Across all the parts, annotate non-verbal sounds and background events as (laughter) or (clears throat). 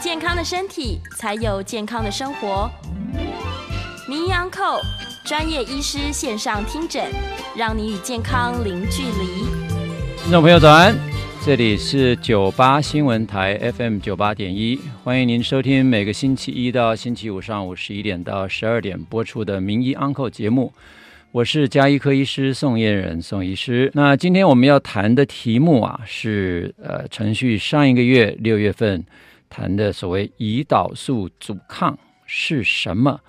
健康的身体，才有健康的生活。名医昂寇专业医师线上听诊，让你与健康零距离。听众朋友早安，这里是九八新闻台 FM 九八点一，欢迎您收听每个星期一到星期五上午十一点到十二点播出的名医昂寇节目。我是家医科医师宋燕仁宋医师。那今天我们要谈的题目啊，是呃，程序上一个月六月份。谈的所谓胰岛素阻抗是什么？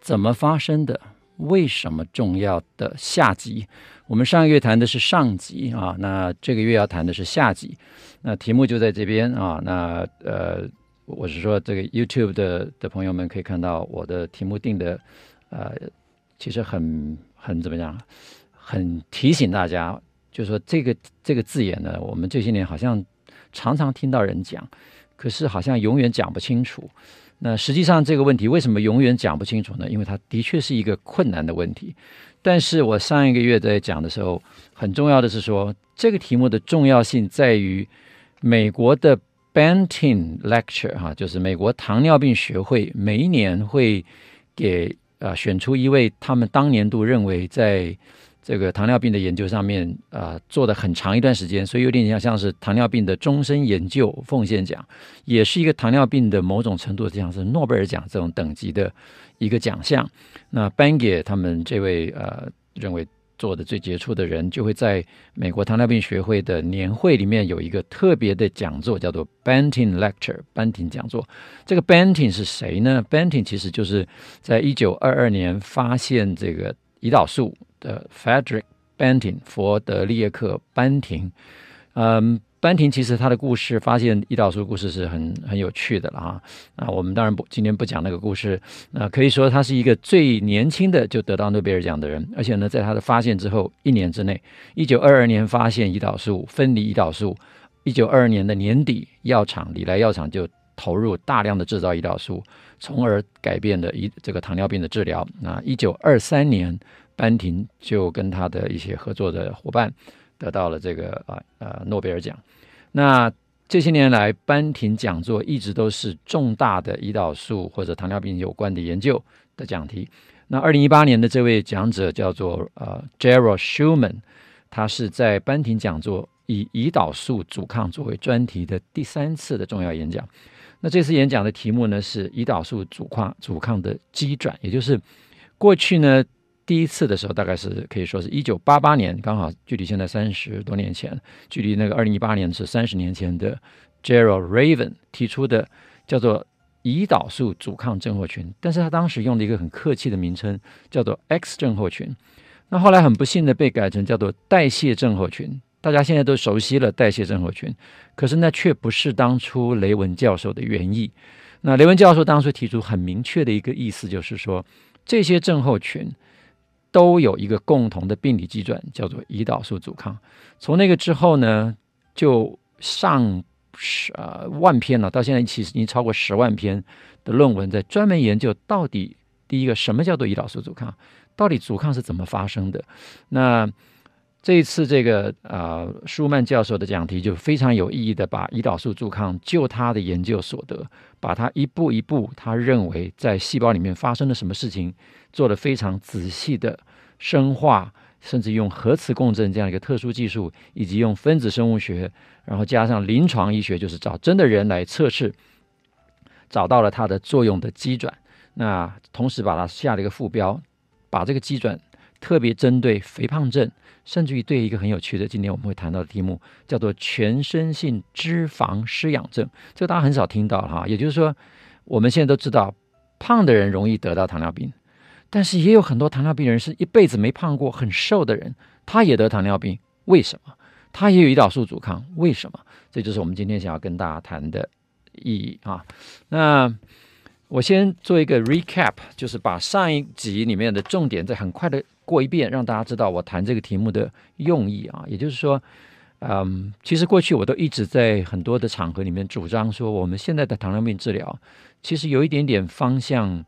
怎么发生的？为什么重要的下集？我们上个月谈的是上集啊，那这个月要谈的是下集。那题目就在这边啊。那呃，我是说这个 YouTube 的的朋友们可以看到我的题目定的呃，其实很很怎么样？很提醒大家，就是说这个这个字眼呢，我们这些年好像常常听到人讲。可是好像永远讲不清楚。那实际上这个问题为什么永远讲不清楚呢？因为它的确是一个困难的问题。但是我上一个月在讲的时候，很重要的是说，这个题目的重要性在于美国的 Banting Lecture 哈，就是美国糖尿病学会每一年会给呃选出一位他们当年度认为在这个糖尿病的研究上面啊、做的很长一段时间，所以有点像像是糖尿病的终身研究奉献奖，也是一个糖尿病的某种程度像是诺贝尔奖这种等级的一个奖项。那颁给他们这位呃认为做的最杰出的人，就会在美国糖尿病学会的年会里面有一个特别的讲座，叫做 Banting Lecture 班廷讲座。这个 Banting 是谁呢？Banting 其实就是在一九二二年发现这个胰岛素。的 Frederick Banting 佛德列克班廷，嗯，班廷其实他的故事，发现胰岛素故事是很很有趣的了哈。那我们当然不今天不讲那个故事。那可以说他是一个最年轻的就得到诺贝尔奖的人，而且呢，在他的发现之后一年之内，一九二二年发现胰岛素分离胰岛素，一九二二年的年底，药厂礼来药厂就投入大量的制造胰岛素，从而改变了胰这个糖尿病的治疗。那一九二三年。班廷就跟他的一些合作的伙伴得到了这个啊呃诺贝尔奖。那这些年来，班廷讲座一直都是重大的胰岛素或者糖尿病有关的研究的讲题。那二零一八年的这位讲者叫做呃 Gerald Schumann，他是在班廷讲座以胰岛素阻抗作为专题的第三次的重要演讲。那这次演讲的题目呢是胰岛素阻抗阻抗的机转，也就是过去呢。第一次的时候，大概是可以说是一九八八年，刚好距离现在三十多年前，距离那个二零一八年是三十年前的 Gerald Raven 提出的，叫做胰岛素阻抗症候群。但是他当时用了一个很客气的名称，叫做 X 症候群。那后来很不幸的被改成叫做代谢症候群。大家现在都熟悉了代谢症候群，可是那却不是当初雷文教授的原意。那雷文教授当初提出很明确的一个意思，就是说这些症候群。都有一个共同的病理机转，叫做胰岛素阻抗。从那个之后呢，就上十呃万篇了，到现在其实已经超过十万篇的论文，在专门研究到底第一个什么叫做胰岛素阻抗，到底阻抗是怎么发生的。那这一次这个呃舒曼教授的讲题就非常有意义的，把胰岛素阻抗就他的研究所得，把他一步一步他认为在细胞里面发生了什么事情，做了非常仔细的生化，甚至用核磁共振这样一个特殊技术，以及用分子生物学，然后加上临床医学，就是找真的人来测试，找到了它的作用的基转。那同时把它下了一个副标，把这个基转特别针对肥胖症。甚至于对一个很有趣的，今天我们会谈到的题目，叫做全身性脂肪失养症，这个大家很少听到哈。也就是说，我们现在都知道，胖的人容易得到糖尿病，但是也有很多糖尿病人是一辈子没胖过，很瘦的人，他也得糖尿病，为什么？他也有胰岛素阻抗，为什么？这就是我们今天想要跟大家谈的意义啊。那我先做一个 recap，就是把上一集里面的重点再很快的过一遍，让大家知道我谈这个题目的用意啊。也就是说，嗯，其实过去我都一直在很多的场合里面主张说，我们现在的糖尿病治疗其实有一点点方向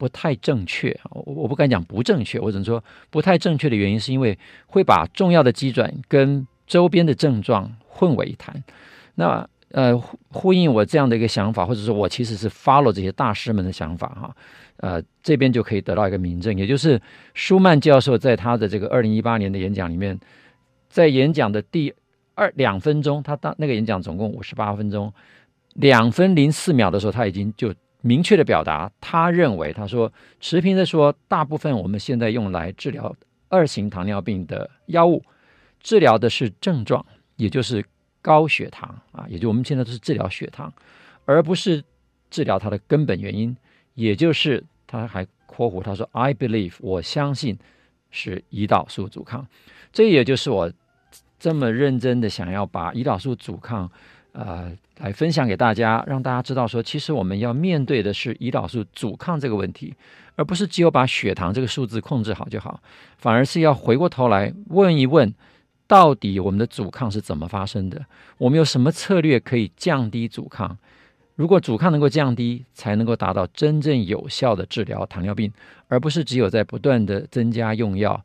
不太正确。我我不敢讲不正确，我只能说不太正确的原因是因为会把重要的机转跟周边的症状混为一谈。那呃，呼应我这样的一个想法，或者说我其实是 follow 这些大师们的想法哈。呃，这边就可以得到一个明证，也就是舒曼教授在他的这个二零一八年的演讲里面，在演讲的第二两分钟，他当那个演讲总共五十八分钟，两分零四秒的时候，他已经就明确的表达，他认为他说持平的说，大部分我们现在用来治疗二型糖尿病的药物，治疗的是症状，也就是。高血糖啊，也就我们现在都是治疗血糖，而不是治疗它的根本原因，也就是他还括弧他说 I believe 我相信是胰岛素阻抗，这也就是我这么认真的想要把胰岛素阻抗呃来分享给大家，让大家知道说，其实我们要面对的是胰岛素阻抗这个问题，而不是只有把血糖这个数字控制好就好，反而是要回过头来问一问。到底我们的阻抗是怎么发生的？我们有什么策略可以降低阻抗？如果阻抗能够降低，才能够达到真正有效的治疗糖尿病，而不是只有在不断的增加用药，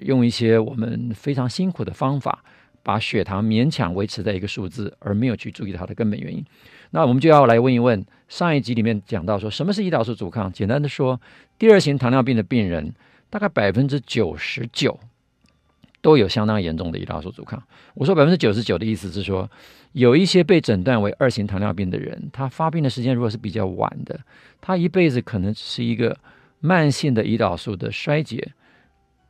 用一些我们非常辛苦的方法，(laughs) 把血糖勉强维持在一个数字，而没有去注意它的根本原因。那我们就要来问一问，上一集里面讲到说什么是胰岛素阻抗？简单的说，第二型糖尿病的病人大概百分之九十九。都有相当严重的胰岛素阻抗。我说百分之九十九的意思是说，有一些被诊断为二型糖尿病的人，他发病的时间如果是比较晚的，他一辈子可能是一个慢性的胰岛素的衰竭，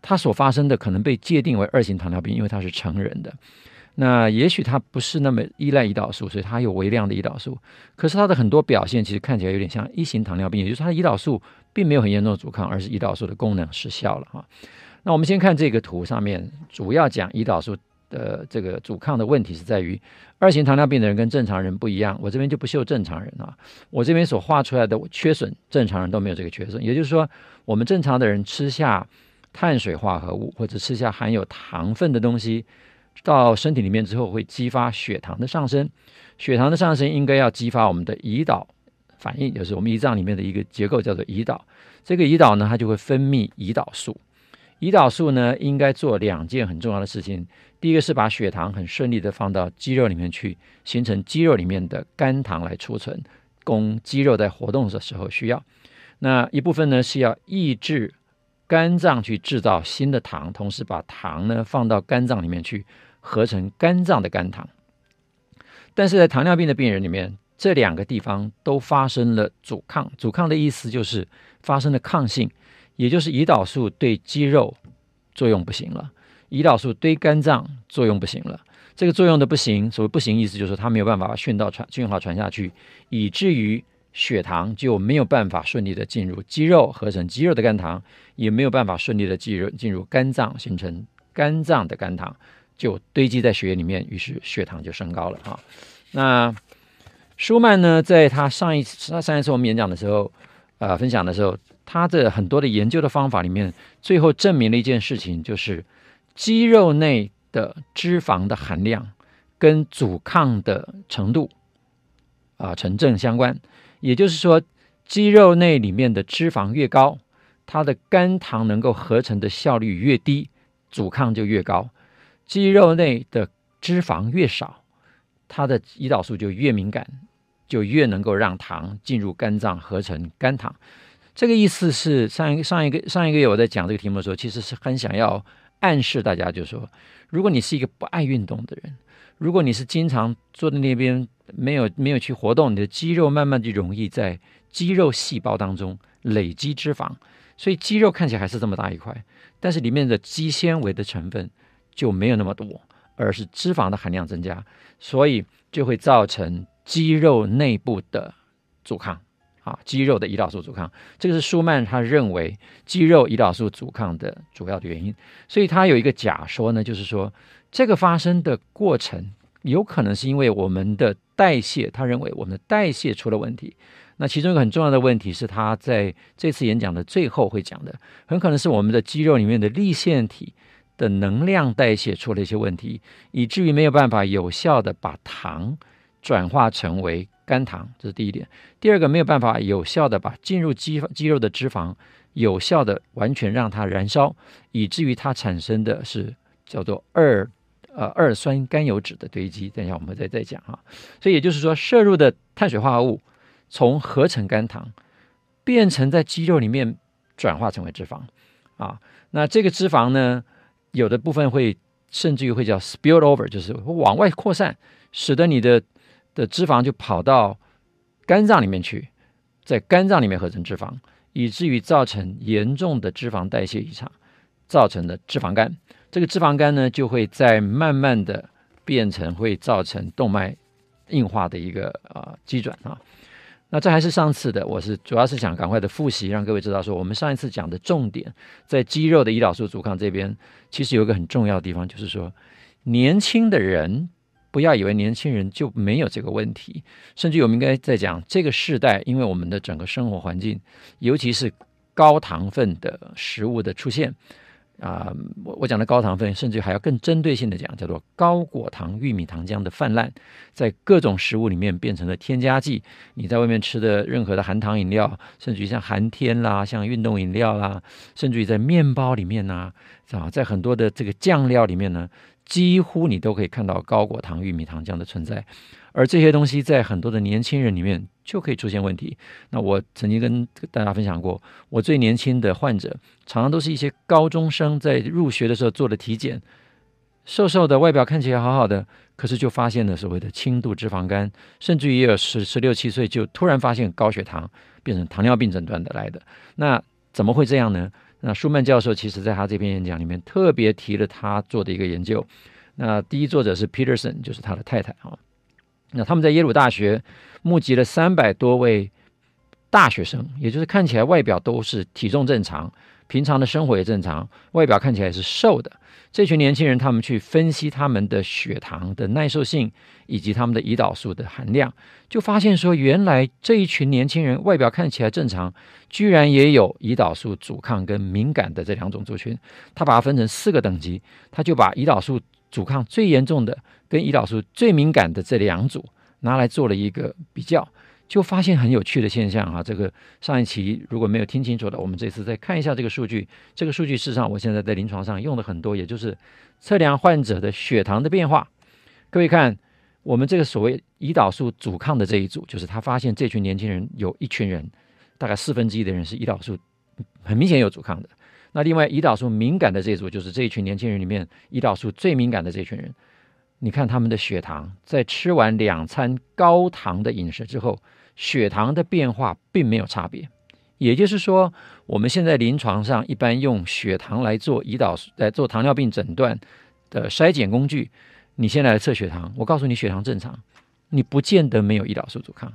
他所发生的可能被界定为二型糖尿病，因为他是成人的。那也许他不是那么依赖胰岛素，所以他有微量的胰岛素，可是他的很多表现其实看起来有点像一型糖尿病，也就是他的胰岛素并没有很严重的阻抗，而是胰岛素的功能失效了哈。那我们先看这个图上面，主要讲胰岛素的这个阻抗的问题是在于二型糖尿病的人跟正常人不一样。我这边就不秀正常人啊，我这边所画出来的缺损，正常人都没有这个缺损。也就是说，我们正常的人吃下碳水化合物或者吃下含有糖分的东西到身体里面之后，会激发血糖的上升。血糖的上升应该要激发我们的胰岛反应，就是我们胰脏里面的一个结构叫做胰岛。这个胰岛呢，它就会分泌胰岛素。胰岛素呢，应该做两件很重要的事情。第一个是把血糖很顺利的放到肌肉里面去，形成肌肉里面的肝糖来储存，供肌肉在活动的时候需要。那一部分呢，是要抑制肝脏去制造新的糖，同时把糖呢放到肝脏里面去合成肝脏的肝糖。但是在糖尿病的病人里面，这两个地方都发生了阻抗。阻抗的意思就是发生了抗性。也就是胰岛素对肌肉作用不行了，胰岛素对肝脏作用不行了。这个作用的不行，所谓不行意思就是它没有办法把讯道传讯号传下去，以至于血糖就没有办法顺利的进入肌肉合成肌肉的肝糖，也没有办法顺利的进入进入肝脏形成肝脏的肝糖，就堆积在血液里面，于是血糖就升高了啊。那舒曼呢，在他上一次他上一次我们演讲的时候，呃，分享的时候。他的很多的研究的方法里面，最后证明了一件事情，就是肌肉内的脂肪的含量跟阻抗的程度啊成正相关。也就是说，肌肉内里面的脂肪越高，它的肝糖能够合成的效率越低，阻抗就越高；肌肉内的脂肪越少，它的胰岛素就越敏感，就越能够让糖进入肝脏合成肝糖。这个意思是上一上一个上一个月我在讲这个题目的时候，其实是很想要暗示大家，就是说，如果你是一个不爱运动的人，如果你是经常坐在那边没有没有去活动，你的肌肉慢慢就容易在肌肉细胞当中累积脂肪，所以肌肉看起来还是这么大一块，但是里面的肌纤维的成分就没有那么多，而是脂肪的含量增加，所以就会造成肌肉内部的阻抗。啊，肌肉的胰岛素阻抗，这个是舒曼他认为肌肉胰岛素阻抗的主要的原因。所以他有一个假说呢，就是说这个发生的过程有可能是因为我们的代谢，他认为我们的代谢出了问题。那其中一个很重要的问题是他在这次演讲的最后会讲的，很可能是我们的肌肉里面的粒线体的能量代谢出了一些问题，以至于没有办法有效的把糖转化成为。肝糖，这是第一点。第二个，没有办法有效的把进入肌肌肉的脂肪有效的完全让它燃烧，以至于它产生的是叫做二呃二酸甘油酯的堆积。等一下我们再再讲哈。所以也就是说，摄入的碳水化合物从合成肝糖变成在肌肉里面转化成为脂肪啊。那这个脂肪呢，有的部分会甚至于会叫 spill over，就是往外扩散，使得你的。的脂肪就跑到肝脏里面去，在肝脏里面合成脂肪，以至于造成严重的脂肪代谢异常，造成的脂肪肝。这个脂肪肝呢，就会在慢慢的变成会造成动脉硬化的一个啊机转啊。那这还是上次的，我是主要是想赶快的复习，让各位知道说，我们上一次讲的重点在肌肉的胰岛素阻抗这边，其实有一个很重要的地方，就是说年轻的人。不要以为年轻人就没有这个问题，甚至我们应该在讲这个世代，因为我们的整个生活环境，尤其是高糖分的食物的出现啊，我我讲的高糖分，甚至还要更针对性的讲，叫做高果糖玉米糖浆的泛滥，在各种食物里面变成了添加剂。你在外面吃的任何的含糖饮料，甚至于像寒天啦，像运动饮料啦，甚至于在面包里面呐，啊，在很多的这个酱料里面呢。几乎你都可以看到高果糖玉米糖浆的存在，而这些东西在很多的年轻人里面就可以出现问题。那我曾经跟大家分享过，我最年轻的患者常常都是一些高中生，在入学的时候做的体检，瘦瘦的，外表看起来好好的，可是就发现了所谓的轻度脂肪肝，甚至于也有十十六七岁就突然发现高血糖，变成糖尿病诊断的来的。那怎么会这样呢？那舒曼教授其实在他这篇演讲里面特别提了他做的一个研究。那第一作者是 Peterson，就是他的太太啊。那他们在耶鲁大学募集了三百多位大学生，也就是看起来外表都是体重正常，平常的生活也正常，外表看起来是瘦的。这群年轻人，他们去分析他们的血糖的耐受性以及他们的胰岛素的含量，就发现说，原来这一群年轻人外表看起来正常，居然也有胰岛素阻抗跟敏感的这两种族群。他把它分成四个等级，他就把胰岛素阻抗最严重的跟胰岛素最敏感的这两组拿来做了一个比较。就发现很有趣的现象哈，这个上一期如果没有听清楚的，我们这次再看一下这个数据。这个数据事实上我现在在临床上用的很多，也就是测量患者的血糖的变化。各位看，我们这个所谓胰岛素阻抗的这一组，就是他发现这群年轻人有一群人，大概四分之一的人是胰岛素很明显有阻抗的。那另外胰岛素敏感的这一组，就是这一群年轻人里面胰岛素最敏感的这群人。你看他们的血糖，在吃完两餐高糖的饮食之后。血糖的变化并没有差别，也就是说，我们现在临床上一般用血糖来做胰岛素来做糖尿病诊断的筛检工具。你现在来测血糖，我告诉你血糖正常，你不见得没有胰岛素阻抗。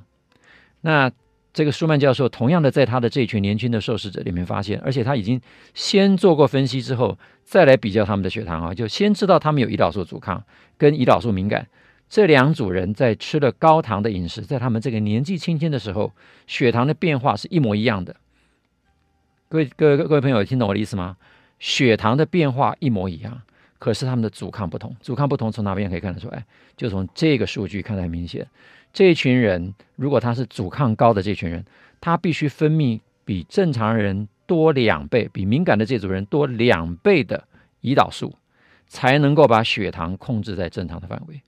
那这个舒曼教授同样的在他的这群年轻的受试者里面发现，而且他已经先做过分析之后，再来比较他们的血糖啊，就先知道他们有胰岛素阻抗跟胰岛素敏感。这两组人在吃了高糖的饮食，在他们这个年纪轻轻的时候，血糖的变化是一模一样的。各位、各位、各位朋友，听懂我的意思吗？血糖的变化一模一样，可是他们的阻抗不同。阻抗不同，从哪边可以看得出来？就从这个数据看得很明显。这一群人，如果他是阻抗高的这群人，他必须分泌比正常人多两倍，比敏感的这组人多两倍的胰岛素，才能够把血糖控制在正常的范围。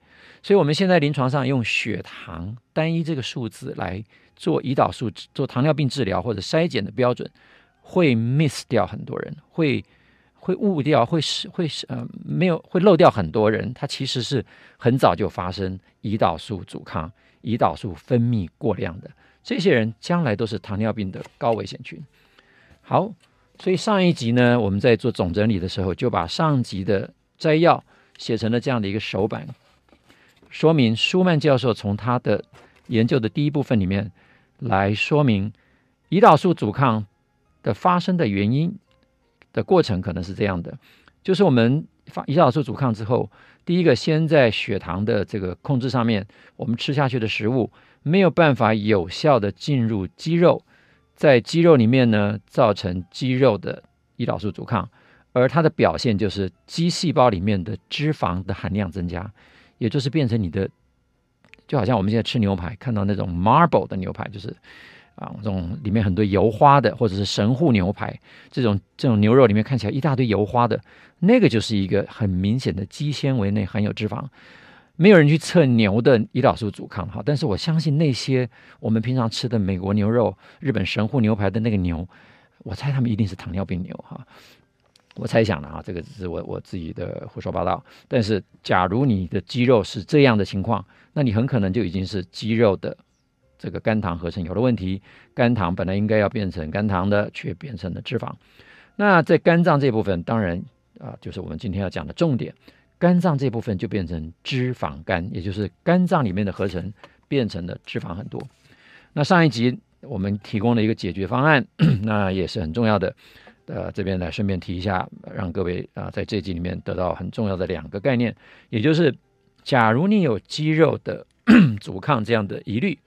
所以，我们现在临床上用血糖单一这个数字来做胰岛素、做糖尿病治疗或者筛检的标准，会 miss 掉很多人，会会误掉，会是会是呃没有会漏掉很多人。他其实是很早就发生胰岛素阻抗、胰岛素分泌过量的这些人，将来都是糖尿病的高危险群。好，所以上一集呢，我们在做总整理的时候，就把上集的摘要写成了这样的一个手板。说明舒曼教授从他的研究的第一部分里面来说明胰岛素阻抗的发生的原因的过程，可能是这样的：就是我们发胰岛素阻抗之后，第一个先在血糖的这个控制上面，我们吃下去的食物没有办法有效的进入肌肉，在肌肉里面呢，造成肌肉的胰岛素阻抗，而它的表现就是肌细胞里面的脂肪的含量增加，也就是变成你的。就好像我们现在吃牛排，看到那种 marble 的牛排，就是啊，这种里面很多油花的，或者是神户牛排这种这种牛肉里面看起来一大堆油花的，那个就是一个很明显的肌纤维内含有脂肪。没有人去测牛的胰岛素阻抗哈，但是我相信那些我们平常吃的美国牛肉、日本神户牛排的那个牛，我猜他们一定是糖尿病牛哈。我猜想的啊，这个只是我我自己的胡说八道。但是，假如你的肌肉是这样的情况，那你很可能就已经是肌肉的这个肝糖合成有了问题。肝糖本来应该要变成肝糖的，却变成了脂肪。那在肝脏这部分，当然啊，就是我们今天要讲的重点。肝脏这部分就变成脂肪肝，也就是肝脏里面的合成变成了脂肪很多。那上一集我们提供了一个解决方案，(clears throat) 那也是很重要的。呃，这边来顺便提一下，让各位啊、在这集里面得到很重要的两个概念，也就是，假如你有肌肉的 (clears throat) 阻抗这样的疑虑，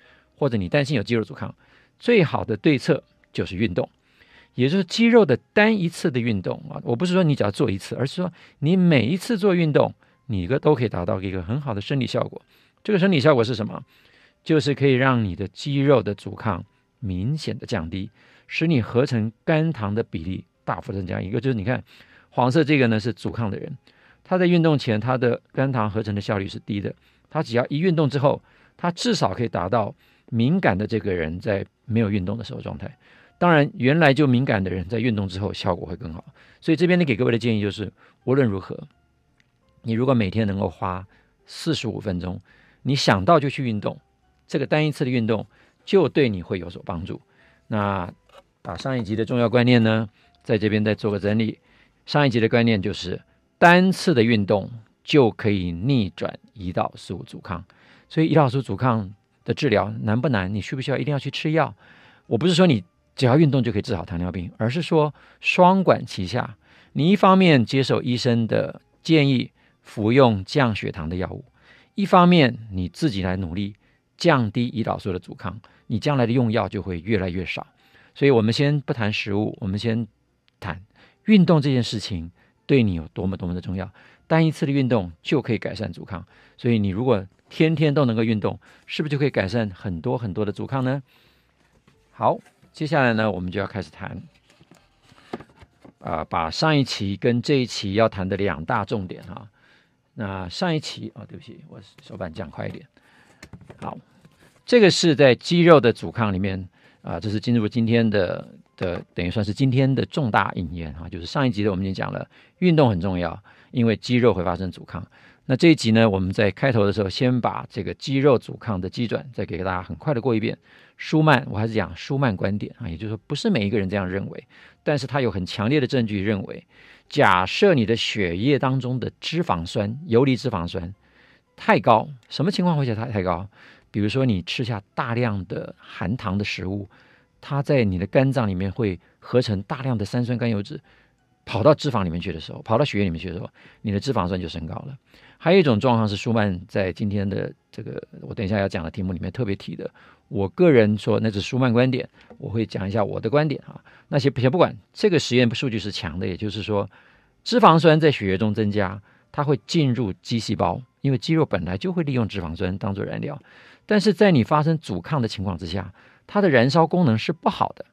或者你担心有肌肉阻抗，最好的对策就是运动，也就是肌肉的单一次的运动啊。我不是说你只要做一次，而是说你每一次做运动，你个都可以达到一个很好的生理效果。这个生理效果是什么？就是可以让你的肌肉的阻抗明显的降低，使你合成肝糖的比例。大幅增加，一个就是你看，黄色这个呢是阻抗的人，他在运动前他的肝糖合成的效率是低的，他只要一运动之后，他至少可以达到敏感的这个人在没有运动的时候状态。当然，原来就敏感的人在运动之后效果会更好。所以这边呢给各位的建议就是，无论如何，你如果每天能够花四十五分钟，你想到就去运动，这个单一次的运动就对你会有所帮助。那把上一集的重要观念呢，在这边再做个整理，上一集的观念就是单次的运动就可以逆转胰岛素阻抗，所以胰岛素阻抗的治疗难不难？你需不需要一定要去吃药？我不是说你只要运动就可以治好糖尿病，而是说双管齐下，你一方面接受医生的建议，服用降血糖的药物，一方面你自己来努力降低胰岛素的阻抗，你将来的用药就会越来越少。所以我们先不谈食物，我们先。谈运动这件事情对你有多么多么的重要，单一次的运动就可以改善阻抗，所以你如果天天都能够运动，是不是就可以改善很多很多的阻抗呢？好，接下来呢，我们就要开始谈，啊、把上一期跟这一期要谈的两大重点哈。那上一期哦，对不起，我手板讲快一点。好，这个是在肌肉的阻抗里面啊、这是进入今天的。的等于算是今天的重大引言哈，就是上一集的我们已经讲了，运动很重要，因为肌肉会发生阻抗。那这一集呢，我们在开头的时候先把这个肌肉阻抗的机转再给大家很快的过一遍。舒曼，我还是讲舒曼观点啊，也就是说不是每一个人这样认为，但是他有很强烈的证据认为，假设你的血液当中的脂肪酸、游离脂肪酸太高，什么情况会叫它太高？比如说你吃下大量的含糖的食物。它在你的肝脏里面会合成大量的三酸甘油脂，跑到脂肪里面去的时候，跑到血液里面去的时候，你的脂肪酸就升高了。还有一种状况是舒曼在今天的这个我等一下要讲的题目里面特别提的。我个人说那是舒曼观点，我会讲一下我的观点啊。那些先不管这个实验数据是强的，也就是说脂肪酸在血液中增加，它会进入肌细胞，因为肌肉本来就会利用脂肪酸当做燃料，但是在你发生阻抗的情况之下。它的燃烧功能是不好的，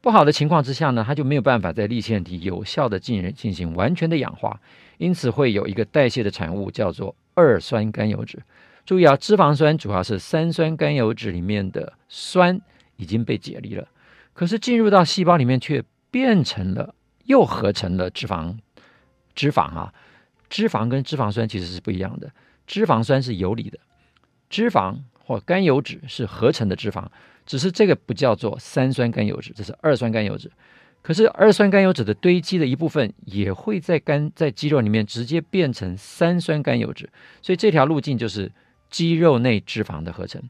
不好的情况之下呢，它就没有办法在粒线体有效的进进行完全的氧化，因此会有一个代谢的产物叫做二酸甘油酯。注意啊，脂肪酸主要是三酸甘油酯里面的酸已经被解离了，可是进入到细胞里面却变成了又合成了脂肪，脂肪啊，脂肪跟脂肪酸其实是不一样的，脂肪酸是游离的，脂肪或甘油酯是合成的脂肪。只是这个不叫做三酸甘油脂，这是二酸甘油脂。可是二酸甘油脂的堆积的一部分也会在肝在肌肉里面直接变成三酸甘油脂，所以这条路径就是肌肉内脂肪的合成。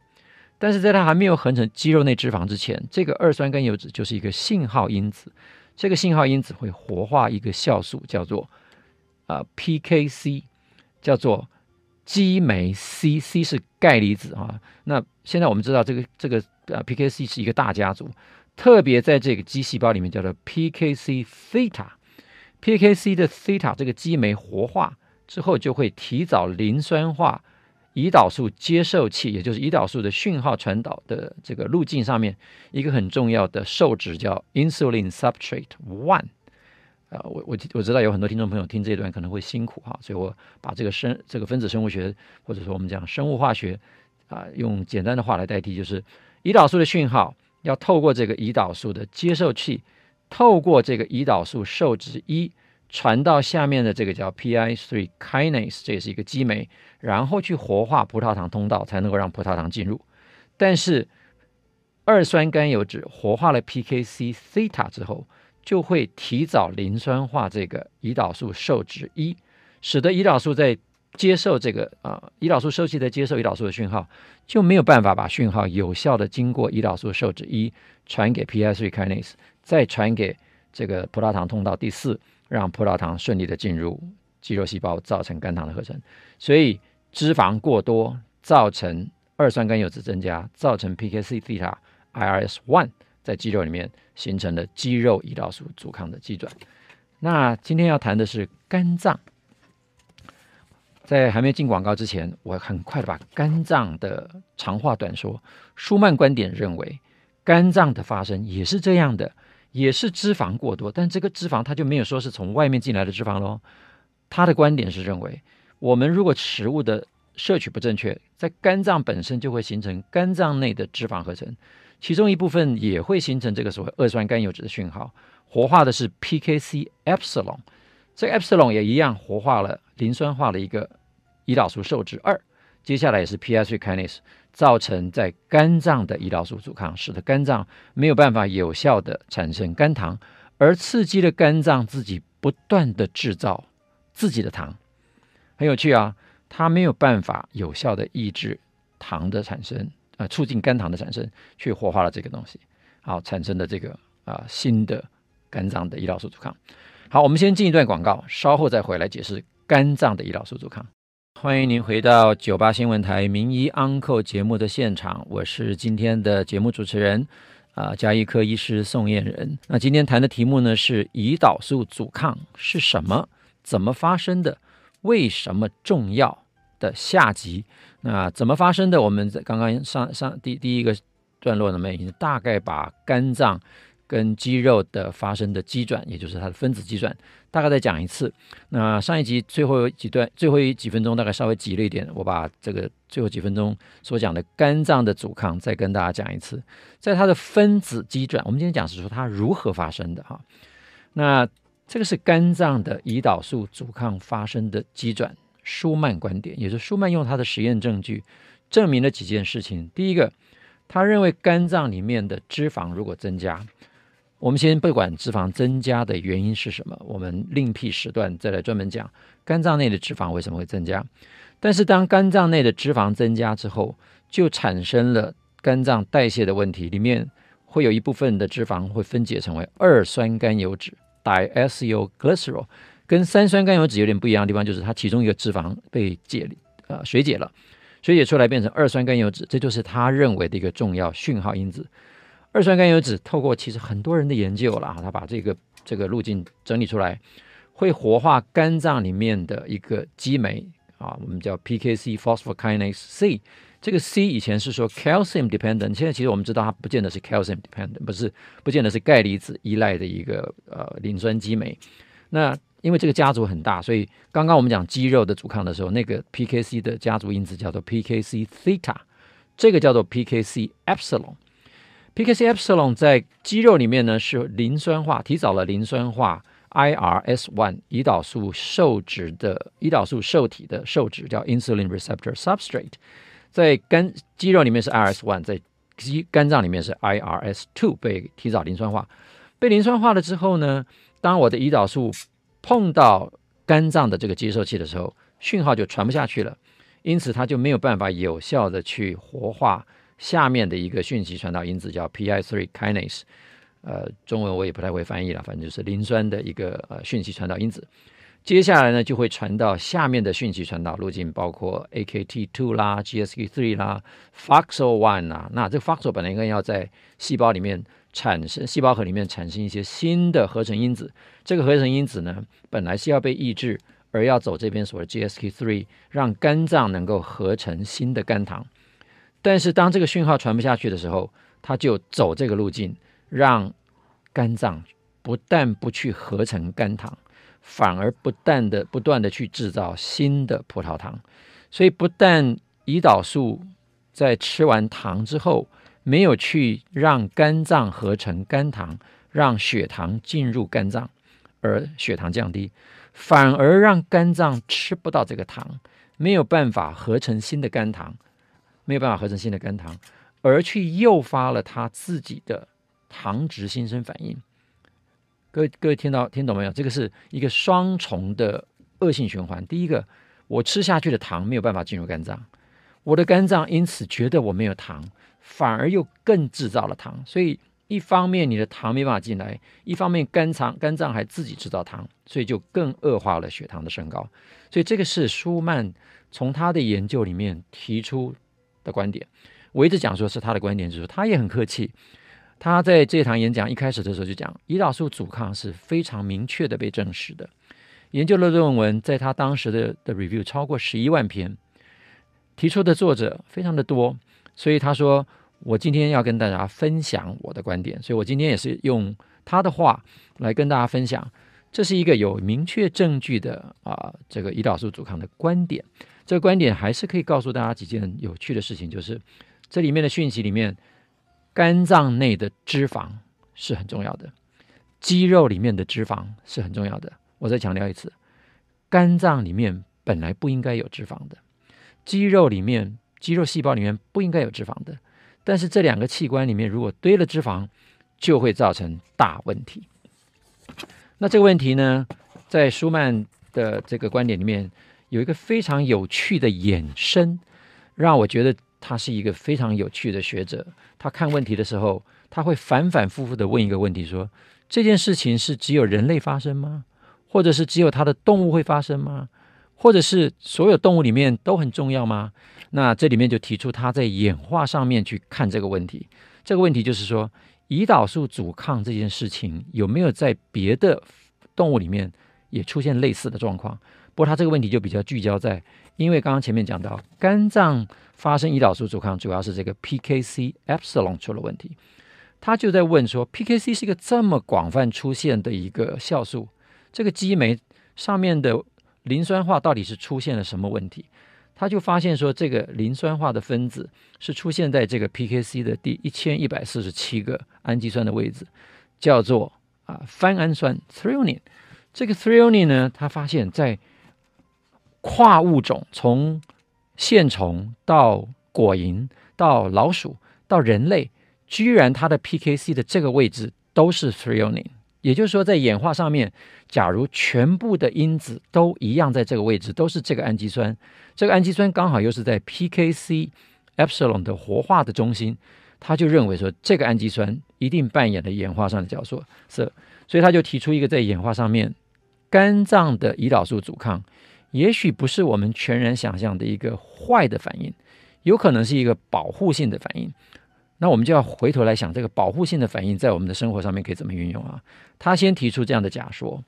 但是在它还没有合成肌肉内脂肪之前，这个二酸甘油脂就是一个信号因子。这个信号因子会活化一个酵素，叫做啊、PKC，叫做激酶 C，C 是钙离子啊。那现在我们知道这个这个呃 PKC 是一个大家族，特别在这个肌细胞里面叫做 PKC theta，PKC 的 theta 这个激酶活化之后，就会提早磷酸化。胰岛素接受器，也就是胰岛素的讯号传导的这个路径上面，一个很重要的受质叫 insulin substrate one。啊，我我我知道有很多听众朋友听这一段可能会辛苦哈，所以我把这个生这个分子生物学或者说我们讲生物化学啊，用简单的话来代替，就是胰岛素的讯号要透过这个胰岛素的接受器，透过这个胰岛素受质一。传到下面的这个叫 PI3 kinase，这也是一个激酶，然后去活化葡萄糖通道，才能够让葡萄糖进入。但是二酸甘油酯活化了 PKC theta 之后，就会提早磷酸化这个胰岛素受质一，使得胰岛素在接受这个啊、胰岛素受器在接受胰岛素的讯号，就没有办法把讯号有效的经过胰岛素受质一传给 PI3 kinase，再传给这个葡萄糖通道第四。让葡萄糖顺利的进入肌肉细胞，造成肝糖的合成。所以脂肪过多造成二酸甘油脂增加，造成 PKC theta IRS one 在肌肉里面形成了肌肉胰岛素阻抗的机转。那今天要谈的是肝脏。在还没进广告之前，我很快的把肝脏的长话短说。舒曼观点认为，肝脏的发生也是这样的。也是脂肪过多，但这个脂肪它就没有说是从外面进来的脂肪喽。他的观点是认为，我们如果食物的摄取不正确，在肝脏本身就会形成肝脏内的脂肪合成，其中一部分也会形成这个所谓二酸甘油脂的讯号，活化的是 PKC epsilon，这 epsilon 也一样活化了磷酸化的一个胰岛素受制二，接下来也是 PI3 kinase。造成在肝脏的胰岛素阻抗，使得肝脏没有办法有效的产生肝糖，而刺激了肝脏自己不断的制造自己的糖。很有趣啊，它没有办法有效的抑制糖的产生，呃，促进肝糖的产生，却活化了这个东西，好，产生的这个啊、新的肝脏的胰岛素阻抗。好，我们先进一段广告，稍后再回来解释肝脏的胰岛素阻抗。欢迎您回到九八新闻台名医 Uncle 节目的现场，我是今天的节目主持人啊，家医科医师宋燕仁。那今天谈的题目呢是胰岛素阻抗是什么？怎么发生的？为什么重要？的下集。那怎么发生的？我们在刚刚上上第第一个段落呢，我们已经大概把肝脏。跟肌肉的发生的机转，也就是它的分子机转，大概再讲一次。那上一集最后几段，最后一几分钟大概稍微急了一点，我把这个最后几分钟所讲的肝脏的阻抗再跟大家讲一次。在它的分子机转，我们今天讲是说它如何发生的哈。那这个是肝脏的胰岛素阻抗发生的机转，舒曼观点，也就是舒曼用他的实验证据证明了几件事情。第一个，他认为肝脏里面的脂肪如果增加。我们先不管脂肪增加的原因是什么，我们另辟时段再来专门讲肝脏内的脂肪为什么会增加。但是当肝脏内的脂肪增加之后，就产生了肝脏代谢的问题，里面会有一部分的脂肪会分解成为二酸甘油酯 （diacylglycerol），跟三酸甘油酯有点不一样的地方，就是它其中一个脂肪被解呃水解了，水解出来变成二酸甘油酯，这就是他认为的一个重要讯号因子。二酸甘油酯透过其实很多人的研究了，他把这个这个路径整理出来，会活化肝脏里面的一个激酶啊，我们叫 PKC phosphokinase C。这个 C 以前是说 calcium dependent，现在其实我们知道它不见得是 calcium dependent，不是不见得是钙离子依赖的一个呃磷酸激酶。那因为这个家族很大，所以刚刚我们讲肌肉的阻抗的时候，那个 PKC 的家族因子叫做 PKC theta，这个叫做 PKC epsilon。PKC epsilon 在肌肉里面呢是磷酸化，提早了磷酸化 IRS1 胰岛素受质的胰岛素受体的受质叫 insulin receptor substrate，在肝肌肉里面是 IRS1，在肌肝脏里面是 IRS2 被提早磷酸化，被磷酸化了之后呢，当我的胰岛素碰到肝脏的这个接受器的时候，讯号就传不下去了，因此它就没有办法有效的去活化。下面的一个讯息传导因子叫 PI3 kinase，呃，中文我也不太会翻译了，反正就是磷酸的一个呃讯息传导因子。接下来呢，就会传到下面的讯息传导路径，包括 AKT2 啦、GSK3 啦、FOXO1 啦。那这个 FOXO 本来应该要在细胞里面产生，细胞核里面产生一些新的合成因子。这个合成因子呢，本来是要被抑制，而要走这边所谓 GSK3，让肝脏能够合成新的肝糖。但是当这个讯号传不下去的时候，它就走这个路径，让肝脏不但不去合成肝糖。反而不断的不断的去制造新的葡萄糖，所以不但胰岛素在吃完糖之后没有去让肝脏合成肝糖，让血糖进入肝脏，而血糖降低，反而让肝脏吃不到这个糖，没有办法合成新的肝糖，没有办法合成新的肝糖，而去诱发了他自己的糖质新生反应。各位各位听到听懂没有？这个是一个双重的恶性循环。第一个，我吃下去的糖没有办法进入肝脏，我的肝脏因此觉得我没有糖，反而又更制造了糖。所以一方面你的糖没办法进来，一方面肝脏肝脏还自己制造糖，所以就更恶化了血糖的升高。所以这个是舒曼从他的研究里面提出的观点。我一直讲说是他的观点，就是他也很客气。他在这场演讲一开始的时候就讲，胰岛素阻抗是非常明确的被证实的，研究的论文在他当时的的 review 超过十一万篇，提出的作者非常的多，所以他说我今天要跟大家分享我的观点，所以我今天也是用他的话来跟大家分享，这是一个有明确证据的啊这个胰岛素阻抗的观点，这个观点还是可以告诉大家几件有趣的事情，就是这里面的讯息里面。肝脏内的脂肪是很重要的，肌肉里面的脂肪是很重要的。我再强调一次，肝脏里面本来不应该有脂肪的，肌肉里面、肌肉细胞里面不应该有脂肪的。但是这两个器官里面如果堆了脂肪，就会造成大问题。那这个问题呢，在舒曼的这个观点里面，有一个非常有趣的衍生，让我觉得。他是一个非常有趣的学者，他看问题的时候，他会反反复复的问一个问题说：说这件事情是只有人类发生吗？或者是只有他的动物会发生吗？或者是所有动物里面都很重要吗？那这里面就提出他在演化上面去看这个问题。这个问题就是说，胰岛素阻抗这件事情有没有在别的动物里面也出现类似的状况？不过他这个问题就比较聚焦在，因为刚刚前面讲到肝脏。发生胰岛素阻抗，主要是这个 PKC epsilon 出了问题。他就在问说，PKC 是一个这么广泛出现的一个酵素，这个激酶上面的磷酸化到底是出现了什么问题？他就发现说，这个磷酸化的分子是出现在这个 PKC 的第一千一百四十七个氨基酸的位置，叫做啊番氨酸 threonine。这个 threonine 呢，他发现在跨物种从线虫到果蝇到老鼠到人类，居然它的 PKC 的这个位置都是 threonine，也就是说，在演化上面，假如全部的因子都一样在这个位置，都是这个氨基酸，这个氨基酸刚好又是在 PKC epsilon 的活化的中心，他就认为说这个氨基酸一定扮演了演化上的角色，是，所以他就提出一个在演化上面，肝脏的胰岛素阻抗。也许不是我们全然想象的一个坏的反应，有可能是一个保护性的反应。那我们就要回头来想，这个保护性的反应在我们的生活上面可以怎么运用啊？他先提出这样的假说，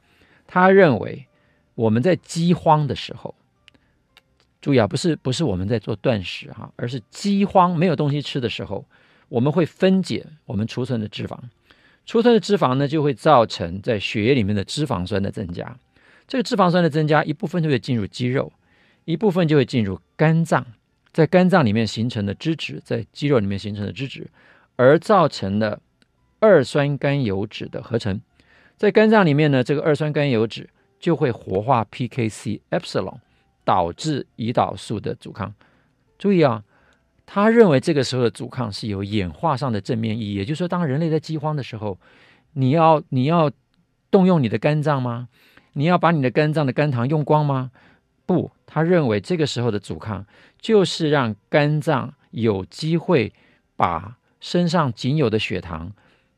他认为我们在饥荒的时候，注意啊，不是不是我们在做断食哈，而是饥荒没有东西吃的时候，我们会分解我们储存的脂肪，储存的脂肪呢就会造成在血液里面的脂肪酸的增加。这个脂肪酸的增加，一部分就会进入肌肉，一部分就会进入肝脏，在肝脏里面形成的脂质，在肌肉里面形成的脂质，而造成了二酸甘油脂的合成。在肝脏里面呢，这个二酸甘油脂就会活化 PKC epsilon，导致胰岛素的阻抗。注意啊，他认为这个时候的阻抗是有演化上的正面意义，也就是说，当人类在饥荒的时候，你要你要动用你的肝脏吗？你要把你的肝脏的肝糖用光吗？不，他认为这个时候的阻抗就是让肝脏有机会把身上仅有的血糖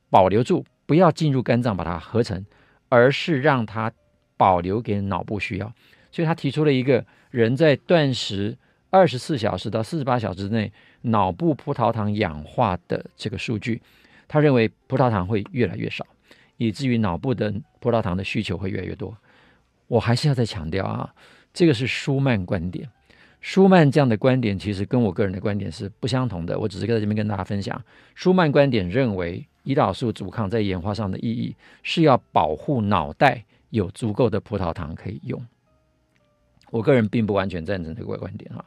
保留住，不要进入肝脏把它合成，而是让它保留给脑部需要。所以他提出了一个人在断食二十四小时到四十八小时之内，脑部葡萄糖氧化的这个数据。他认为葡萄糖会越来越少，以至于脑部的葡萄糖的需求会越来越多。我还是要再强调啊，这个是舒曼观点。舒曼这样的观点其实跟我个人的观点是不相同的。我只是在这边跟大家分享，舒曼观点认为，胰岛素阻抗在演化上的意义是要保护脑袋有足够的葡萄糖可以用。我个人并不完全赞成这个观点哈。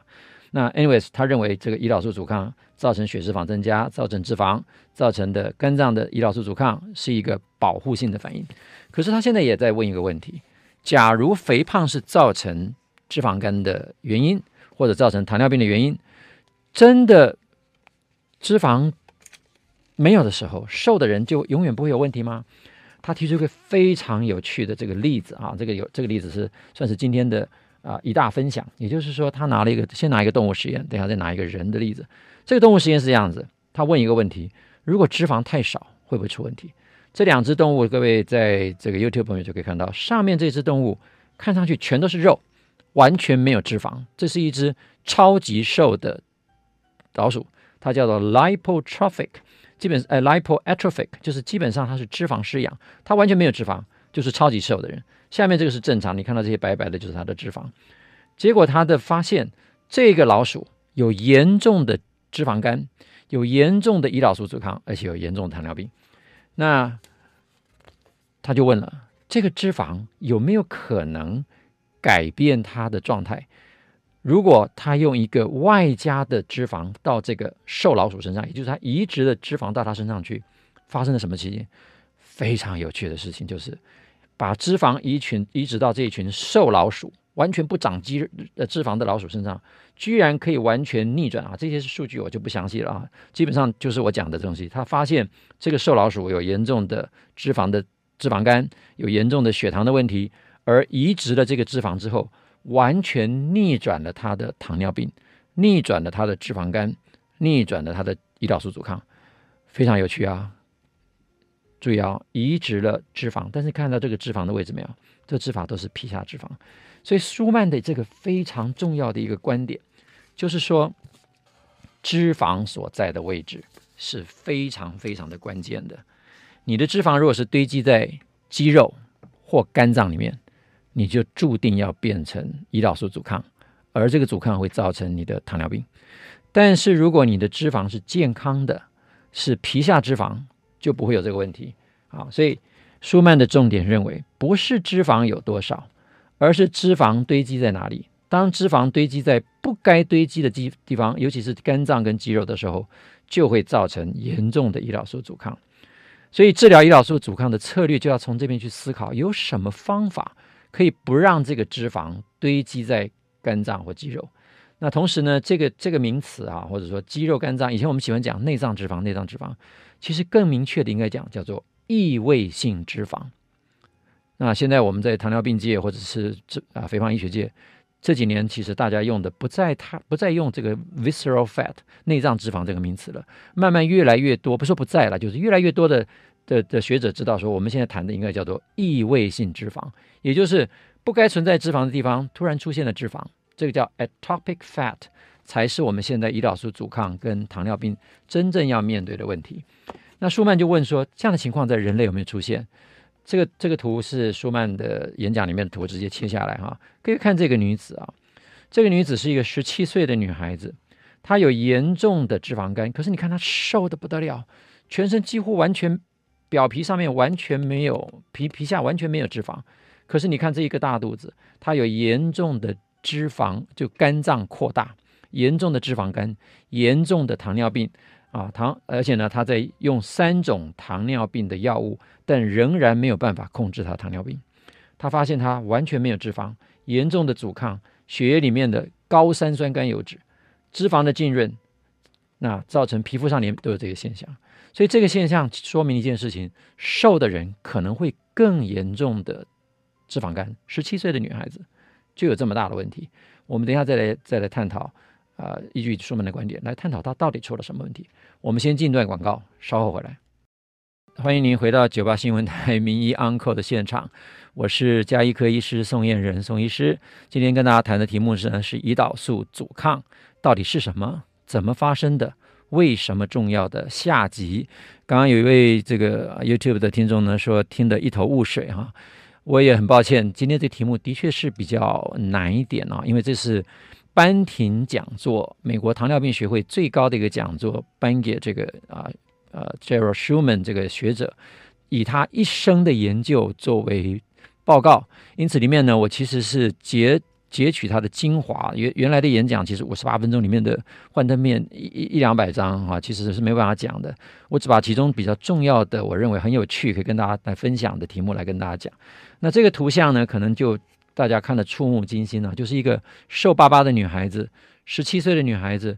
那 anyways，他认为这个胰岛素阻抗造成血脂肪增加，造成脂肪造成的肝脏的胰岛素阻抗是一个保护性的反应。可是他现在也在问一个问题：假如肥胖是造成脂肪肝的原因，或者造成糖尿病的原因，真的脂肪没有的时候，瘦的人就永远不会有问题吗？他提出一个非常有趣的这个例子啊，这个有这个例子是算是今天的。啊，一大分享，也就是说，他拿了一个，先拿一个动物实验，等下再拿一个人的例子。这个动物实验是这样子，他问一个问题：如果脂肪太少，会不会出问题？这两只动物，各位在这个 YouTube 朋友就可以看到，上面这只动物看上去全都是肉，完全没有脂肪。这是一只超级瘦的老鼠，它叫做 lipotrophic，基本呃 lipoatrophic，就是基本上它是脂肪失养，它完全没有脂肪，就是超级瘦的人。下面这个是正常，你看到这些白白的，就是它的脂肪。结果他的发现，这个老鼠有严重的脂肪肝，有严重的胰岛素阻抗，而且有严重的糖尿病。那他就问了：这个脂肪有没有可能改变它的状态？如果他用一个外加的脂肪到这个瘦老鼠身上，也就是他移植的脂肪到它身上去，发生了什么奇迹？非常有趣的事情就是。把脂肪移群移植到这一群瘦老鼠，完全不长肌的脂肪的老鼠身上，居然可以完全逆转啊！这些数据我就不详细了啊，基本上就是我讲的东西。他发现这个瘦老鼠有严重的脂肪的脂肪肝，有严重的血糖的问题，而移植了这个脂肪之后，完全逆转了它的糖尿病，逆转了它的脂肪肝，逆转了它的胰岛素阻抗，非常有趣啊！注意啊，移植了脂肪，但是看到这个脂肪的位置没有？这脂肪都是皮下脂肪。所以舒曼的这个非常重要的一个观点，就是说，脂肪所在的位置是非常非常的关键的。你的脂肪如果是堆积在肌肉或肝脏里面，你就注定要变成胰岛素阻抗，而这个阻抗会造成你的糖尿病。但是如果你的脂肪是健康的，是皮下脂肪。就不会有这个问题，好，所以舒曼的重点认为，不是脂肪有多少，而是脂肪堆积在哪里。当脂肪堆积在不该堆积的地地方，尤其是肝脏跟肌肉的时候，就会造成严重的胰岛素阻抗。所以治疗胰岛素阻抗的策略就要从这边去思考，有什么方法可以不让这个脂肪堆积在肝脏或肌肉。那同时呢，这个这个名词啊，或者说肌肉、肝脏，以前我们喜欢讲内脏脂肪，内脏脂肪。其实更明确的应该讲叫做异位性脂肪。那现在我们在糖尿病界或者是这啊肥胖医学界这几年，其实大家用的不再它不再用这个 visceral fat 内脏脂肪这个名词了。慢慢越来越多，不说不在了，就是越来越多的的的学者知道说，我们现在谈的应该叫做异位性脂肪，也就是不该存在脂肪的地方突然出现了脂肪，这个叫 atopic fat。才是我们现在胰岛素阻抗跟糖尿病真正要面对的问题。那舒曼就问说，这样的情况在人类有没有出现？这个这个图是舒曼的演讲里面的图，直接切下来哈，可以看这个女子啊，这个女子是一个十七岁的女孩子，她有严重的脂肪肝，可是你看她瘦得不得了，全身几乎完全表皮上面完全没有皮皮下完全没有脂肪，可是你看这一个大肚子，她有严重的脂肪，就肝脏扩大。严重的脂肪肝，严重的糖尿病啊，糖，而且呢，他在用三种糖尿病的药物，但仍然没有办法控制他糖尿病。他发现他完全没有脂肪，严重的阻抗，血液里面的高三酸甘油脂，脂肪的浸润，那造成皮肤上脸都有这个现象。所以这个现象说明一件事情：瘦的人可能会更严重的脂肪肝。十七岁的女孩子就有这么大的问题。我们等一下再来再来探讨。啊、依据书门的观点来探讨他到底出了什么问题。我们先进段广告，稍后回来。欢迎您回到九八新闻台名医 Uncle 的现场，我是家医科医师宋燕仁宋医师。今天跟大家谈的题目是呢，是胰岛素阻抗到底是什么？怎么发生的？为什么重要的下集？刚刚有一位这个 YouTube 的听众呢说听得一头雾水哈，我也很抱歉，今天这题目的确是比较难一点啊，因为这是颁庭讲座，美国糖尿病学会最高的一个讲座，颁给这个啊。呃，Gerald Schumann 这个学者以他一生的研究作为报告，因此里面呢，我其实是截截取他的精华。原原来的演讲其实五十八分钟里面的幻灯片一一两百张啊，其实是没办法讲的。我只把其中比较重要的，我认为很有趣，可以跟大家来分享的题目来跟大家讲。那这个图像呢，可能就大家看得触目惊心啊，就是一个瘦巴巴的女孩子，十七岁的女孩子。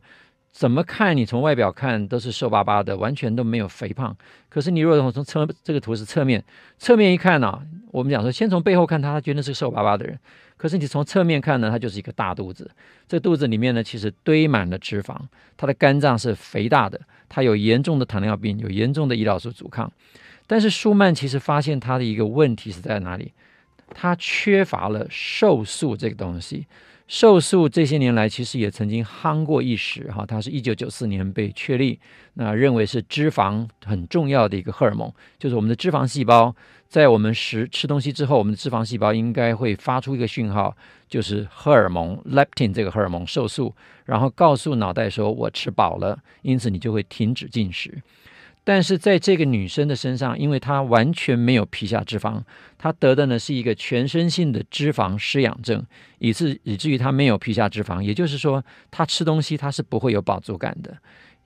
怎么看？你从外表看都是瘦巴巴的，完全都没有肥胖。可是你如果从侧这个图是侧面，侧面一看呢、我们讲说先从背后看她，她觉得是个瘦巴巴的人。可是你从侧面看呢，她就是一个大肚子。这肚子里面呢，其实堆满了脂肪。她的肝脏是肥大的，她有严重的糖尿病，有严重的胰岛素阻抗。但是舒曼其实发现她的一个问题是在哪里？它缺乏了瘦素这个东西。瘦素这些年来其实也曾经夯过一时哈，它是一九九四年被确立，那认为是脂肪很重要的一个荷尔蒙，就是我们的脂肪细胞在我们食吃东西之后，我们的脂肪细胞应该会发出一个讯号，就是荷尔蒙 leptin 这个荷尔蒙瘦素，然后告诉脑袋说我吃饱了，因此你就会停止进食。但是在这个女生的身上，因为她完全没有皮下脂肪，她得的呢是一个全身性的脂肪失养症，以致以至于她没有皮下脂肪，也就是说，她吃东西她是不会有饱足感的，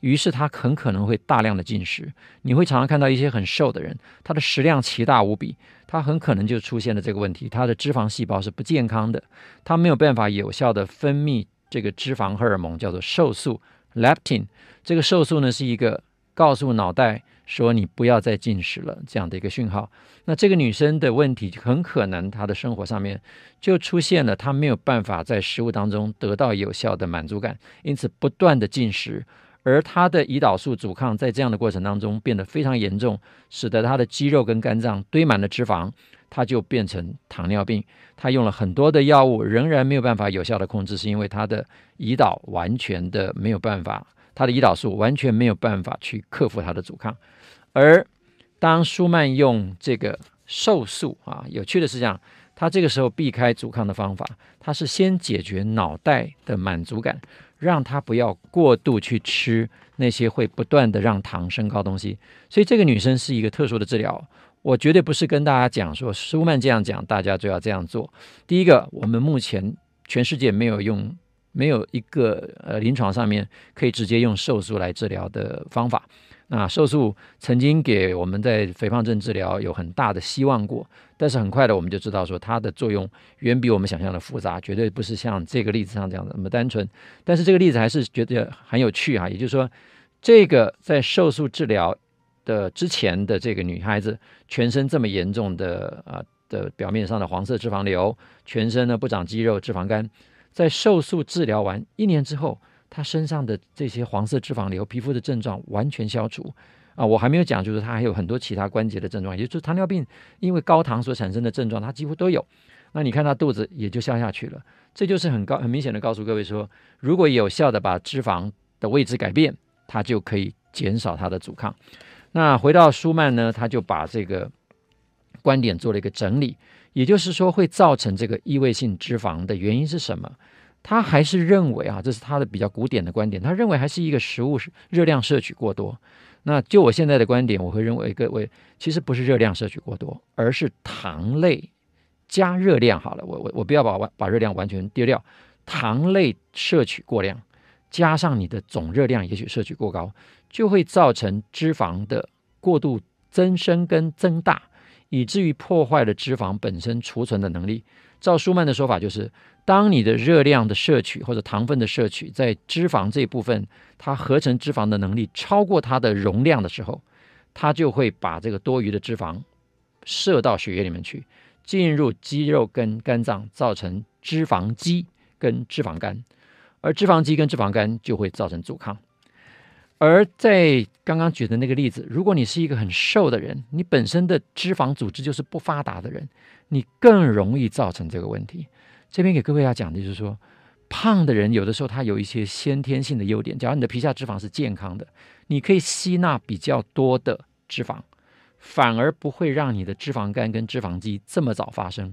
于是她很可能会大量的进食。你会常常看到一些很瘦的人，他的食量奇大无比，他很可能就出现了这个问题，他的脂肪细胞是不健康的，他没有办法有效的分泌这个脂肪荷尔蒙，叫做瘦素 （leptin）。这个瘦素呢是一个。告诉脑袋说你不要再进食了，这样的一个讯号。那这个女生的问题很可能她的生活上面就出现了，她没有办法在食物当中得到有效的满足感，因此不断的进食，而她的胰岛素阻抗在这样的过程当中变得非常严重，使得她的肌肉跟肝脏堆满了脂肪，她就变成糖尿病。她用了很多的药物，仍然没有办法有效的控制，是因为她的胰岛完全的没有办法。他的胰岛素完全没有办法去克服他的阻抗，而当舒曼用这个瘦素啊，有趣的是这样，他这个时候避开阻抗的方法，他是先解决脑袋的满足感，让他不要过度去吃那些会不断的让糖升高东西。所以这个女生是一个特殊的治疗，我绝对不是跟大家讲说舒曼这样讲，大家就要这样做。第一个，我们目前全世界没有用。没有一个呃临床上面可以直接用瘦素来治疗的方法。那瘦素曾经给我们在肥胖症治疗有很大的希望过，但是很快的我们就知道说它的作用远比我们想象的复杂，绝对不是像这个例子上这样的那么单纯。但是这个例子还是觉得很有趣啊，也就是说，这个在瘦素治疗的之前的这个女孩子，全身这么严重的啊的表面上的黄色脂肪瘤，全身呢不长肌肉，脂肪肝。在瘦素治疗完一年之后，他身上的这些黄色脂肪瘤、皮肤的症状完全消除啊！我还没有讲，就是他还有很多其他关节的症状，也就是糖尿病因为高糖所产生的症状，他几乎都有。那你看他肚子也就消下去了，这就是很高很明显的告诉各位说，如果有效的把脂肪的位置改变，它就可以减少它的阻抗。那回到舒曼呢，他就把这个观点做了一个整理。也就是说，会造成这个异位性脂肪的原因是什么？他还是认为啊，这是他的比较古典的观点。他认为还是一个食物热量摄取过多。那就我现在的观点，我会认为各位其实不是热量摄取过多，而是糖类加热量好了。我我我不要把完把热量完全丢掉，糖类摄取过量，加上你的总热量也许摄取过高，就会造成脂肪的过度增生跟增大。以至于破坏了脂肪本身储存的能力。照舒曼的说法，就是当你的热量的摄取或者糖分的摄取在脂肪这一部分，它合成脂肪的能力超过它的容量的时候，它就会把这个多余的脂肪射到血液里面去，进入肌肉跟肝脏，造成脂肪肌跟脂肪肝。而脂肪肌跟脂肪肝就会造成阻抗。而在刚刚举的那个例子，如果你是一个很瘦的人，你本身的脂肪组织就是不发达的人，你更容易造成这个问题。这边给各位要讲的就是说，胖的人有的时候他有一些先天性的优点，假如你的皮下脂肪是健康的，你可以吸纳比较多的脂肪，反而不会让你的脂肪肝跟脂肪肌这么早发生。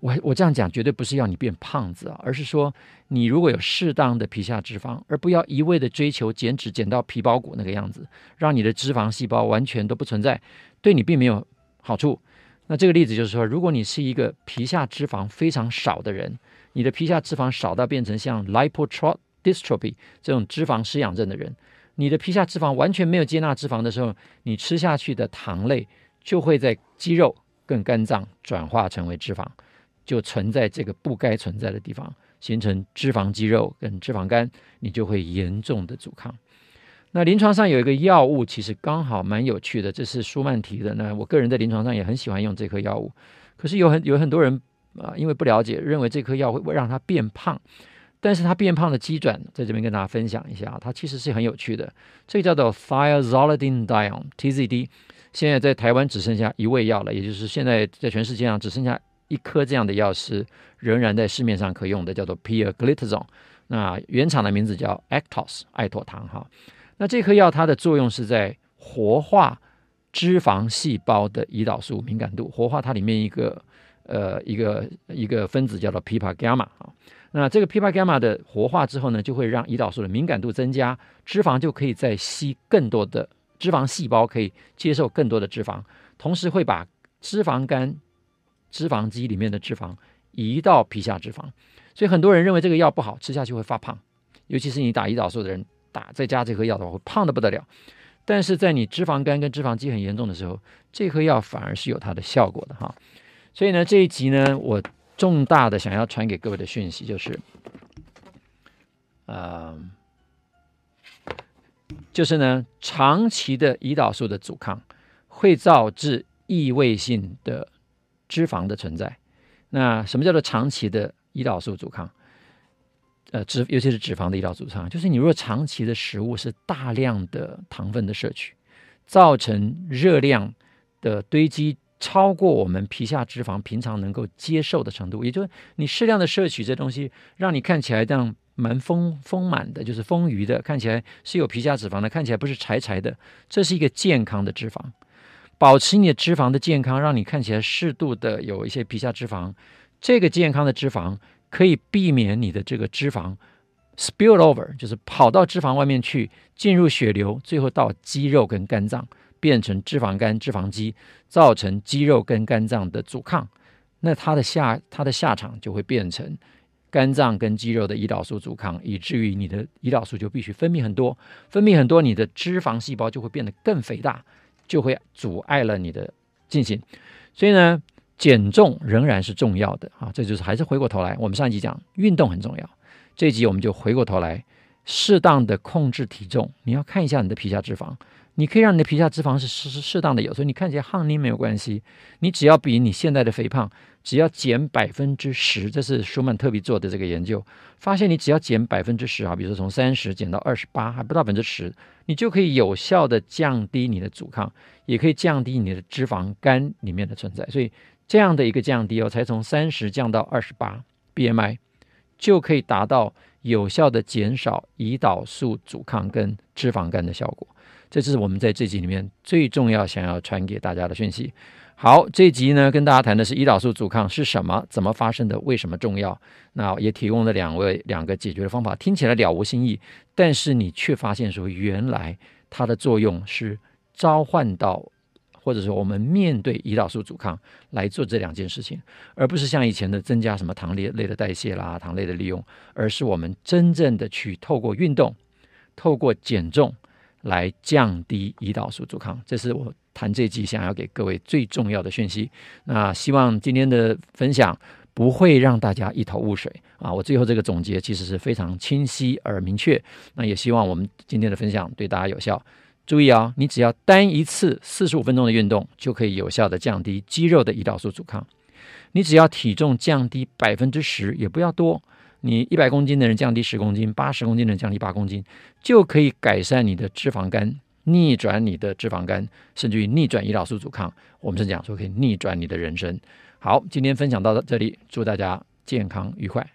我我这样讲绝对不是要你变胖子啊，而是说你如果有适当的皮下脂肪，而不要一味的追求减脂减到皮包骨那个样子，让你的脂肪细胞完全都不存在，对你并没有好处。那这个例子就是说，如果你是一个皮下脂肪非常少的人，你的皮下脂肪少到变成像 lipodystrophy 这种脂肪失养症的人，你的皮下脂肪完全没有接纳脂肪的时候，你吃下去的糖类就会在肌肉跟肝脏转化成为脂肪。就存在这个不该存在的地方，形成脂肪肌肉跟脂肪肝，你就会严重的阻抗。那临床上有一个药物，其实刚好蛮有趣的，这是舒曼提的。那我个人在临床上也很喜欢用这颗药物，可是有很有很多人啊，因为不了解，认为这颗药会让他变胖。但是它变胖的机转，在这边跟大家分享一下，它其实是很有趣的。这个叫做 Thiazolidine-Dione（TZD），现在在台湾只剩下一味药了，也就是现在在全世界上只剩下。一颗这样的药是仍然在市面上可用的，叫做 Pioglitazone。那原厂的名字叫 Actos 艾妥糖哈。那这颗药它的作用是在活化脂肪细胞的胰岛素敏感度，活化它里面一个呃一个一个分子叫做 PPAR gamma 啊。那这个 ppa gamma 的活化之后呢，就会让胰岛素的敏感度增加，脂肪就可以再吸更多的脂肪细胞可以接受更多的脂肪，同时会把脂肪肝。脂肪肌里面的脂肪移到皮下脂肪，所以很多人认为这个药不好，吃下去会发胖，尤其是你打胰岛素的人，打再加这颗药的话会胖得不得了。但是在你脂肪肝跟脂肪肌很严重的时候，这颗药反而是有它的效果的哈。所以呢，这一集呢，我重大的想要传给各位的讯息就是，呃，就是呢，长期的胰岛素的阻抗会导致异位性的。脂肪的存在，那什么叫做长期的胰岛素阻抗？呃，脂尤其是脂肪的胰岛素阻抗，就是你如果长期的食物是大量的糖分的摄取，造成热量的堆积超过我们皮下脂肪平常能够接受的程度，也就是你适量的摄取这东西，让你看起来这样蛮丰丰满的，就是丰腴的，看起来是有皮下脂肪的，看起来不是柴柴的，这是一个健康的脂肪。保持你的脂肪的健康，让你看起来适度的有一些皮下脂肪，这个健康的脂肪可以避免你的这个脂肪 spill over，就是跑到脂肪外面去，进入血流，最后到肌肉跟肝脏，变成脂肪肝、脂肪肌，造成肌肉跟肝脏的阻抗。那它的下它的下场就会变成肝脏跟肌肉的胰岛素阻抗，以至于你的胰岛素就必须分泌很多，分泌很多，你的脂肪细胞就会变得更肥大。就会阻碍了你的进行，所以呢，减重仍然是重要的啊。这就是还是回过头来，我们上一集讲运动很重要，这一集我们就回过头来，适当的控制体重。你要看一下你的皮下脂肪，你可以让你的皮下脂肪是适适当的有，所以你看起来胖你没有关系，你只要比你现在的肥胖。只要减百分之十，这是舒曼特别做的这个研究，发现你只要减百分之十啊，比如说从三十减到二十八，还不到百分之十，你就可以有效的降低你的阻抗，也可以降低你的脂肪肝里面的存在。所以这样的一个降低哦，才从三十降到二十八，BMI 就可以达到有效的减少胰岛素阻抗跟脂肪肝的效果。这是我们在这集里面最重要想要传给大家的讯息。好，这集呢，跟大家谈的是胰岛素阻抗是什么，怎么发生的，为什么重要？那也提供了两位两个解决的方法，听起来了无新意，但是你却发现说，原来它的作用是召唤到，或者说我们面对胰岛素阻抗来做这两件事情，而不是像以前的增加什么糖类类的代谢啦、糖类的利用，而是我们真正的去透过运动，透过减重来降低胰岛素阻抗，这是我。谈这集想要给各位最重要的讯息，那希望今天的分享不会让大家一头雾水啊！我最后这个总结其实是非常清晰而明确。那也希望我们今天的分享对大家有效。注意啊，你只要单一次四十五分钟的运动，就可以有效的降低肌肉的胰岛素阻抗。你只要体重降低百分之十，也不要多，你一百公斤的人降低十公斤，八十公斤的人降低八公斤，就可以改善你的脂肪肝，逆转你的脂肪肝，甚至于逆转胰岛素阻抗。我们是讲说可以逆转你的人生。好，今天分享到这里，祝大家健康愉快。